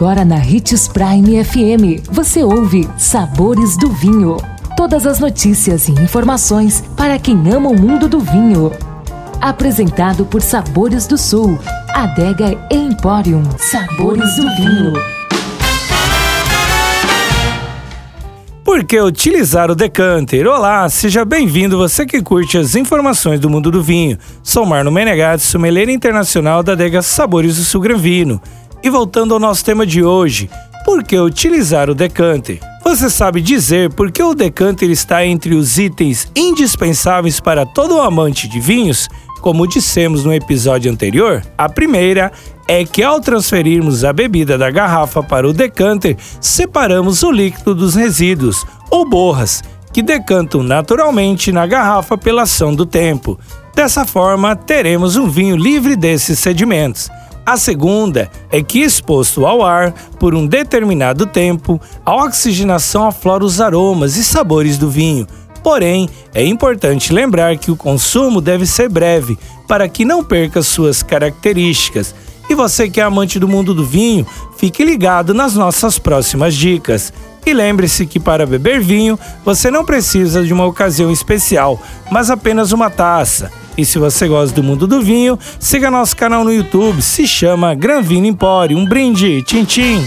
Agora na Ritz Prime FM, você ouve Sabores do Vinho. Todas as notícias e informações para quem ama o mundo do vinho. Apresentado por Sabores do Sul, Adega Emporium. Sabores do Vinho. Por que utilizar o decanter? Olá, seja bem-vindo você que curte as informações do mundo do vinho. Sou Marno Menegatti, sommelier internacional da adega Sabores do Sul Granvino. E voltando ao nosso tema de hoje, por que utilizar o decanter? Você sabe dizer por que o decanter está entre os itens indispensáveis para todo amante de vinhos? Como dissemos no episódio anterior, a primeira é que ao transferirmos a bebida da garrafa para o decanter, separamos o líquido dos resíduos, ou borras, que decantam naturalmente na garrafa pela ação do tempo. Dessa forma, teremos um vinho livre desses sedimentos. A segunda é que, exposto ao ar por um determinado tempo, a oxigenação aflora os aromas e sabores do vinho. Porém, é importante lembrar que o consumo deve ser breve para que não perca suas características. E você que é amante do mundo do vinho, fique ligado nas nossas próximas dicas. E lembre-se que para beber vinho, você não precisa de uma ocasião especial, mas apenas uma taça. E se você gosta do mundo do vinho, siga nosso canal no YouTube, se chama Gran Vino Empório. Um brinde, tchim tchim!